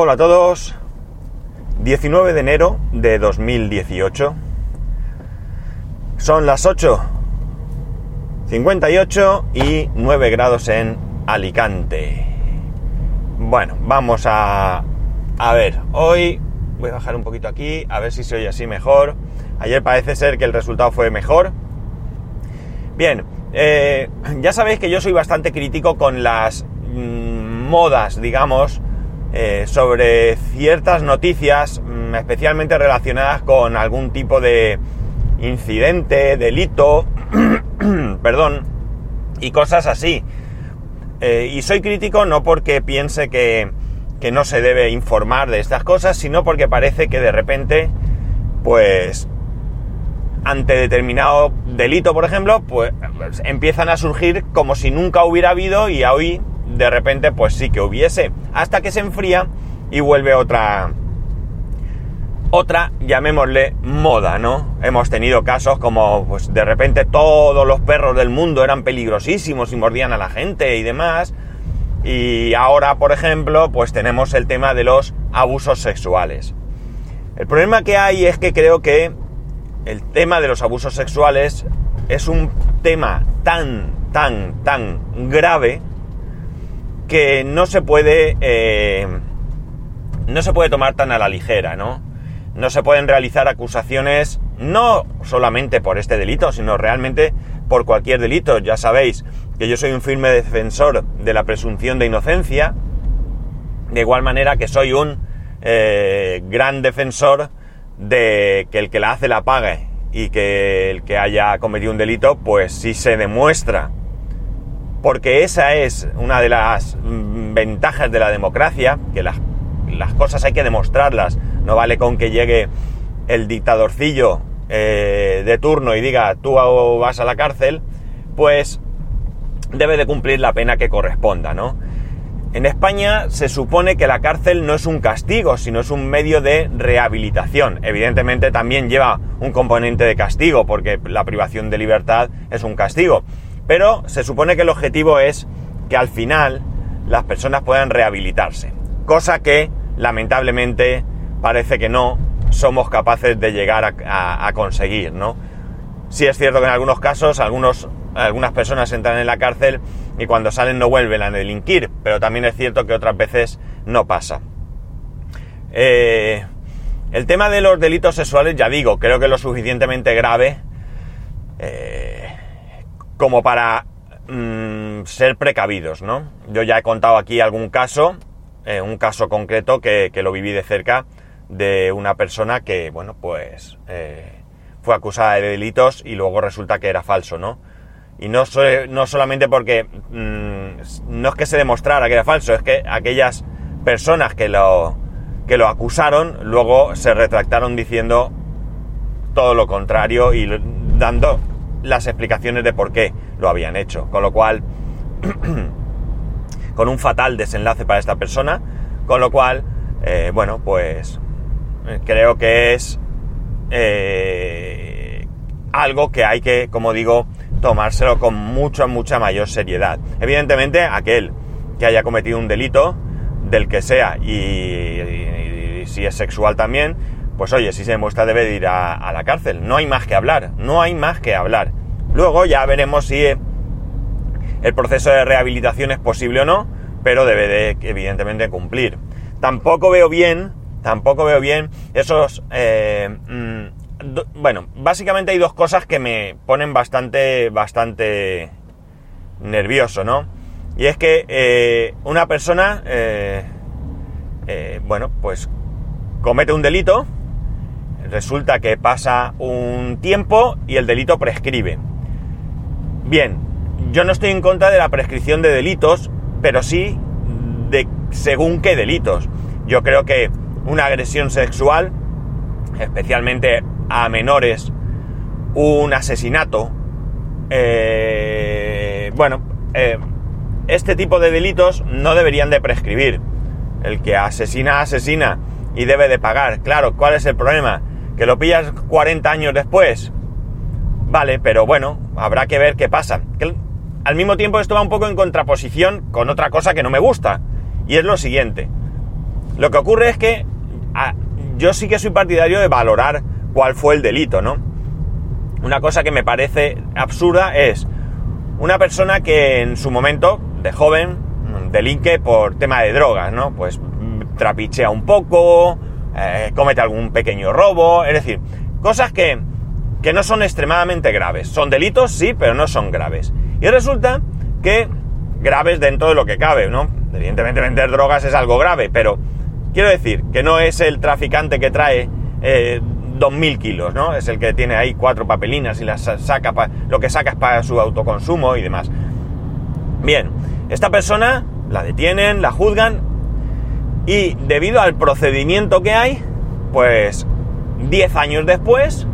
Hola a todos. 19 de enero de 2018. Son las 8.58 y 9 grados en Alicante. Bueno, vamos a, a ver. Hoy voy a bajar un poquito aquí, a ver si se oye así mejor. Ayer parece ser que el resultado fue mejor. Bien, eh, ya sabéis que yo soy bastante crítico con las mm, modas, digamos, eh, sobre ciertas noticias, mm, especialmente relacionadas con algún tipo de incidente, delito, perdón, y cosas así. Eh, y soy crítico no porque piense que, que no se debe informar de estas cosas, sino porque parece que de repente, pues, ante determinado delito, por ejemplo, pues empiezan a surgir como si nunca hubiera habido y hoy de repente pues sí que hubiese, hasta que se enfría y vuelve otra otra, llamémosle moda, ¿no? Hemos tenido casos como pues de repente todos los perros del mundo eran peligrosísimos y mordían a la gente y demás. Y ahora, por ejemplo, pues tenemos el tema de los abusos sexuales. El problema que hay es que creo que el tema de los abusos sexuales es un tema tan, tan, tan grave que no se puede, eh, no se puede tomar tan a la ligera, ¿no? No se pueden realizar acusaciones no solamente por este delito, sino realmente por cualquier delito. Ya sabéis que yo soy un firme defensor de la presunción de inocencia, de igual manera que soy un eh, gran defensor de que el que la hace la pague y que el que haya cometido un delito, pues sí se demuestra. Porque esa es una de las mm, ventajas de la democracia, que las, cosas hay que demostrarlas. No vale con que llegue el dictadorcillo eh, de turno y diga tú vas a la cárcel, pues debe de cumplir la pena que corresponda, ¿no? En España se supone que la cárcel no es un castigo, sino es un medio de rehabilitación. Evidentemente también lleva un componente de castigo, porque la privación de libertad es un castigo. Pero se supone que el objetivo es que al final las personas puedan rehabilitarse. Cosa que, lamentablemente, parece que no somos capaces de llegar a, conseguir, ¿no? Sí es cierto que en algunos casos algunos, algunas personas entran en la cárcel y cuando salen no vuelven a delinquir, pero también es cierto que otras veces no pasa. Eh, el tema de los delitos sexuales, ya digo, creo que es lo suficientemente grave eh, como para mm, ser precavidos, ¿no? Yo ya he contado aquí algún caso, eh, un caso concreto que, lo viví de cerca de una persona que, bueno, pues fue acusada de delitos y luego resulta que era falso, ¿no? Y no, no solamente porque mm, no es que se demostrara que era falso, es que aquellas personas que lo, que lo acusaron luego se retractaron diciendo todo lo contrario y dando las explicaciones de por qué lo habían hecho. Con lo cual, con un fatal desenlace para esta persona, con lo cual, eh, bueno, pues eh, creo que es eh, algo que hay que, como digo, tomárselo con mucha, mucha mayor seriedad. Evidentemente, aquel que haya cometido un delito, del que sea, y, si es sexual también, pues oye, si se demuestra debe ir a, la cárcel. No hay más que hablar, no hay más que hablar. Luego ya veremos si el proceso de rehabilitación es posible o no, pero debe de, evidentemente, cumplir. Tampoco veo bien, tampoco veo bien esos... Eh, mm, bueno, básicamente hay dos cosas que me ponen bastante, bastante nervioso, ¿no? Y es que eh, una persona, eh, eh, bueno, pues comete un delito, resulta que pasa un tiempo y el delito prescribe. Bien, yo no estoy en contra de la prescripción de delitos, pero sí de según qué delitos. Yo creo que una agresión sexual, especialmente a menores un asesinato, eh, bueno, eh, este tipo de delitos no deberían de prescribir. El que asesina, asesina y debe de pagar. Claro, ¿cuál es el problema? ¿Que lo pillas 40 años después? Vale, pero bueno, habrá que ver qué pasa. al mismo tiempo esto va un poco en contraposición con otra cosa que no me gusta. Y es lo siguiente. Lo que ocurre es que yo sí que soy partidario de valorar cuál fue el delito, ¿no? Una cosa que me parece absurda es una persona que en su momento, de joven, delinque por tema de drogas, ¿no? Pues trapichea un poco, eh, comete algún pequeño robo, es decir, cosas que, que no son extremadamente graves. Son delitos, sí, pero no son graves. Y resulta que graves dentro de lo que cabe, ¿no? Evidentemente vender drogas es algo grave, pero quiero decir que no es el traficante que trae eh, 2.000 kilos, ¿no? Es el que tiene ahí cuatro papelinas y las saca lo que saca es para su autoconsumo y demás. Bien, esta persona la detienen, la juzgan y debido al procedimiento que hay, pues 10 años después,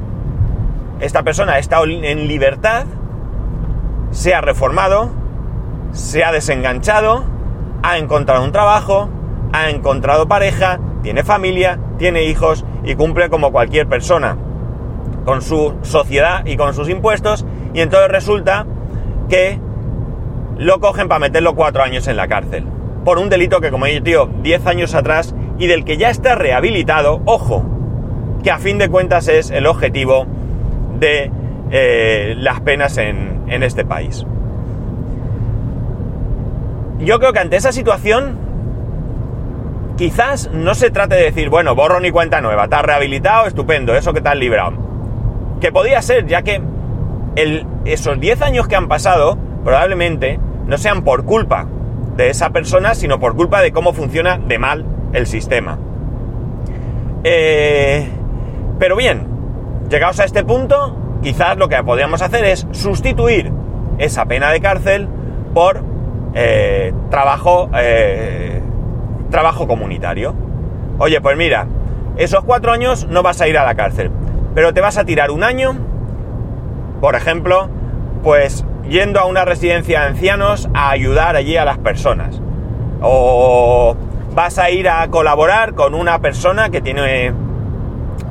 esta persona está en libertad, se ha reformado, se ha desenganchado, ha encontrado un trabajo, ha encontrado pareja, tiene familia, tiene hijos y cumple como cualquier persona con su sociedad y con sus impuestos y entonces resulta que lo cogen para meterlo cuatro años en la cárcel por un delito que como he dicho 10 años atrás y del que ya está rehabilitado, ojo, que a fin de cuentas es el objetivo de eh, las penas en, este país. Yo creo que ante esa situación quizás no se trate de decir, bueno, borro ni cuenta nueva, estás rehabilitado, estupendo, eso que te has librado. Que podía ser, ya que esos 10 años que han pasado probablemente no sean por culpa de esa persona, sino por culpa de cómo funciona de mal el sistema. Eh, pero bien, llegados a este punto, quizás lo que podríamos hacer es sustituir esa pena de cárcel por eh, trabajo eh, trabajo comunitario. Oye, pues mira, esos cuatro años no vas a ir a la cárcel, pero te vas a tirar un año, por ejemplo, pues yendo a una residencia de ancianos a ayudar allí a las personas. O vas a ir a colaborar con una persona que tiene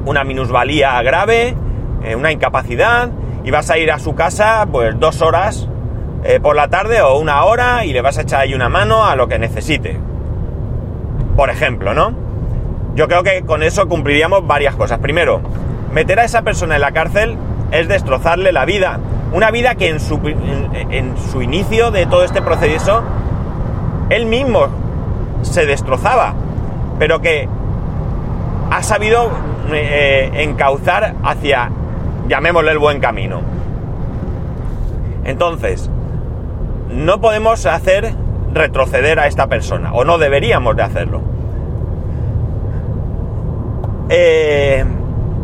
una minusvalía grave, eh, una incapacidad, y vas a ir a su casa pues dos horas eh, por la tarde o una hora y le vas a echar ahí una mano a lo que necesite por ejemplo, ¿no? Yo creo que con eso cumpliríamos varias cosas. Primero, meter a esa persona en la cárcel es destrozarle la vida. Una vida que en su, en, su inicio de todo este proceso, él mismo se destrozaba, pero que ha sabido eh, encauzar hacia, llamémosle el buen camino. Entonces, no podemos hacer retroceder a esta persona, o no deberíamos de hacerlo. Eh,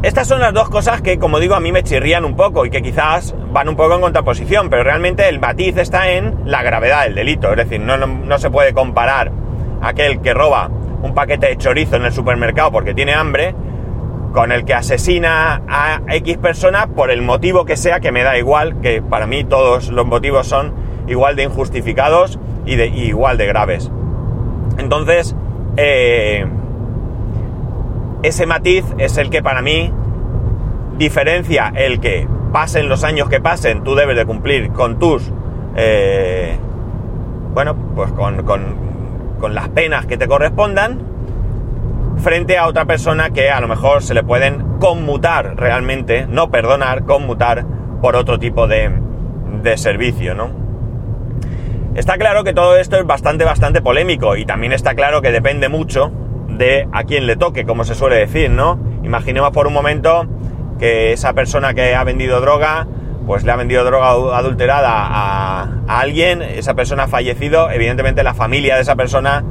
estas son las dos cosas que, como digo, a mí me chirrían un poco y que quizás van un poco en contraposición, pero realmente el matiz está en la gravedad del delito, es decir, no, no se puede comparar aquel que roba un paquete de chorizo en el supermercado porque tiene hambre con el que asesina a X persona por el motivo que sea, que me da igual, que para mí todos los motivos son igual de injustificados y, de, igual de graves. Entonces, eh, ese matiz es el que para mí diferencia el que pasen los años que pasen, tú debes de cumplir con tus, eh, bueno, pues con, con las penas que te correspondan, frente a otra persona que a lo mejor se le pueden conmutar realmente, no perdonar, conmutar por otro tipo de, de servicio, ¿no? Está claro que todo esto es bastante, bastante polémico y también está claro que depende mucho de a quién le toque, como se suele decir, ¿no? Imaginemos por un momento que esa persona que ha vendido droga, pues le ha vendido droga adulterada a, alguien, esa persona ha fallecido, evidentemente la familia de esa persona,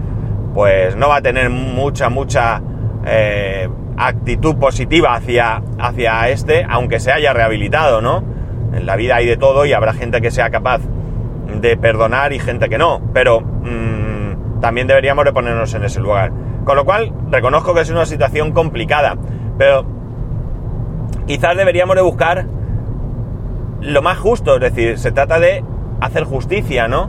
pues no va a tener mucha, mucha eh, actitud positiva hacia, hacia este, aunque se haya rehabilitado, ¿no? En la vida hay de todo y habrá gente que sea capaz de perdonar y gente que no, pero mmm, también deberíamos de ponernos en ese lugar. Con lo cual, reconozco que es una situación complicada, pero quizás deberíamos de buscar lo más justo, es decir, se trata de hacer justicia, ¿no?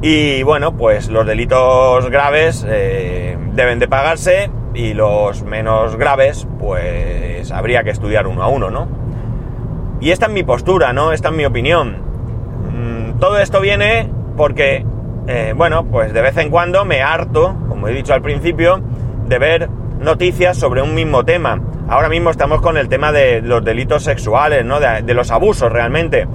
Y bueno, pues los delitos graves eh, deben de pagarse y los menos graves, pues habría que estudiar uno a uno, ¿no? Y esta es mi postura, ¿no? Esta es mi opinión. Todo esto viene porque, eh, bueno, pues de vez en cuando me harto, como he dicho al principio, de ver noticias sobre un mismo tema. Ahora mismo estamos con el tema de los delitos sexuales, ¿no? De, los abusos realmente.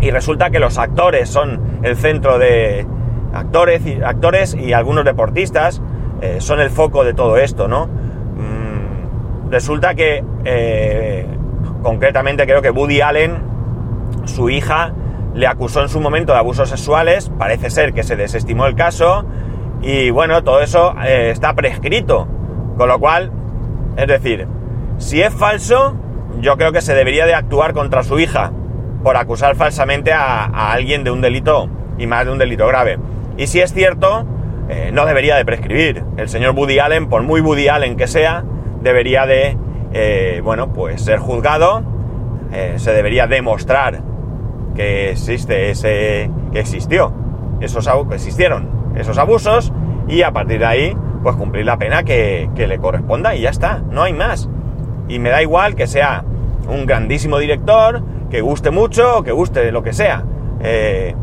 Y resulta que los actores son el centro de actores y, actores y algunos deportistas eh, son el foco de todo esto, ¿no? Mm, resulta que eh, concretamente creo que Woody Allen, su hija, le acusó en su momento de abusos sexuales, parece ser que se desestimó el caso y bueno, todo eso eh, está prescrito, con lo cual, es decir, si es falso, yo creo que se debería de actuar contra su hija por acusar falsamente a, alguien de un delito y más de un delito grave. Y si es cierto, eh, no debería de prescribir. El señor Woody Allen, por muy Woody Allen que sea, debería de, eh, bueno, pues ser juzgado, se debería demostrar que existe ese, que existió, esos existieron esos abusos y a partir de ahí, pues cumplir la pena que, le corresponda y ya está, no hay más. Y me da igual que sea un grandísimo director, que guste mucho o que guste lo que sea. Eh,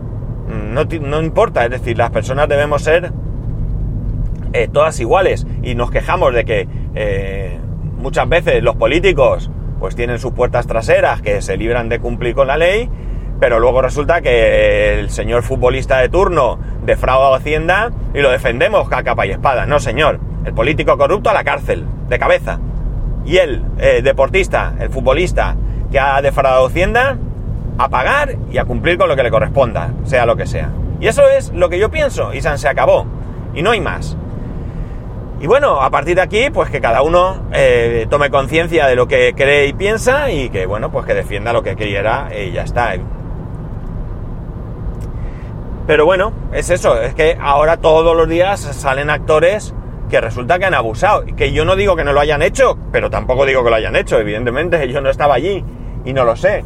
no, importa, es decir, las personas debemos ser eh, todas iguales y nos quejamos de que eh, muchas veces los políticos pues tienen sus puertas traseras que se libran de cumplir con la ley pero luego resulta que el señor futbolista de turno defrauda a Hacienda y lo defendemos a capa y espada. No, señor. El político corrupto a la cárcel, de cabeza. Y el eh, deportista, el futbolista que ha defraudado Hacienda, a pagar y a cumplir con lo que le corresponda, sea lo que sea. Y eso es lo que yo pienso, y se acabó. Y no hay más. Y bueno, a partir de aquí, pues que cada uno eh, tome conciencia de lo que cree y piensa y que, bueno, pues que defienda lo que quiera y ya está. Pero bueno, es eso, es que ahora todos los días salen actores que resulta que han abusado. Que yo no digo que no lo hayan hecho, pero tampoco digo que lo hayan hecho, evidentemente, yo no estaba allí y no lo sé.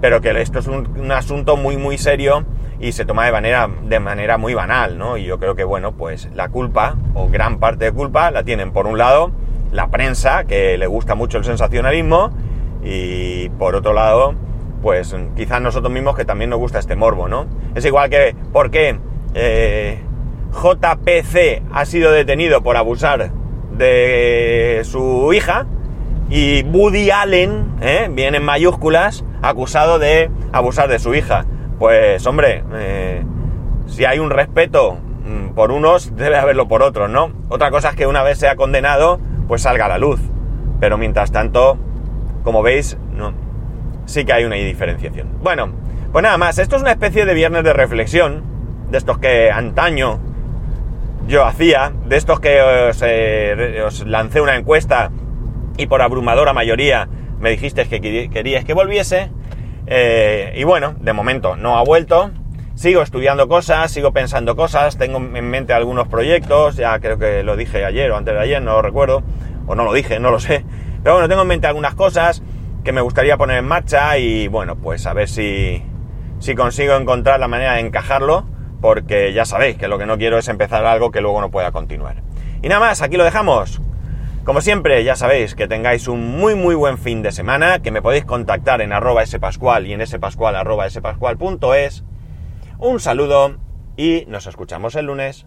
Pero que esto es un, asunto muy, muy serio y se toma de manera, de manera muy banal, ¿no? Y yo creo que, bueno, pues la culpa, o gran parte de culpa, la tienen por un lado la prensa, que le gusta mucho el sensacionalismo, y por otro lado, pues quizás nosotros mismos que también nos gusta este morbo, ¿no? Es igual que, ¿por qué eh, JPC ha sido detenido por abusar de su hija? Y Woody Allen, ¿eh? bien en mayúsculas, acusado de abusar de su hija. Pues hombre, eh, si hay un respeto mm, por unos, debe haberlo por otros, ¿no? Otra cosa es que una vez sea condenado, pues salga a la luz. Pero mientras tanto, como veis, no, sí que hay una diferenciación. Bueno, pues nada más, esto es una especie de viernes de reflexión, de estos que antaño yo hacía, de estos que os, eh, lancé una encuesta y por abrumadora mayoría me dijisteis que queríais que volviese. Eh, y bueno, de momento no ha vuelto. Sigo estudiando cosas, sigo pensando cosas, tengo en mente algunos proyectos, ya creo que lo dije ayer o antes de ayer, no lo recuerdo, o no lo dije, no lo sé. Pero bueno, tengo en mente algunas cosas que me gustaría poner en marcha y bueno, pues a ver si, si consigo encontrar la manera de encajarlo, porque ya sabéis que lo que no quiero es empezar algo que luego no pueda continuar. Y nada más, aquí lo dejamos. Como siempre, ya sabéis que tengáis un muy muy buen fin de semana, que me podéis contactar en arroba spascual y en spascual arroba spascual.es. Un saludo y nos escuchamos el lunes.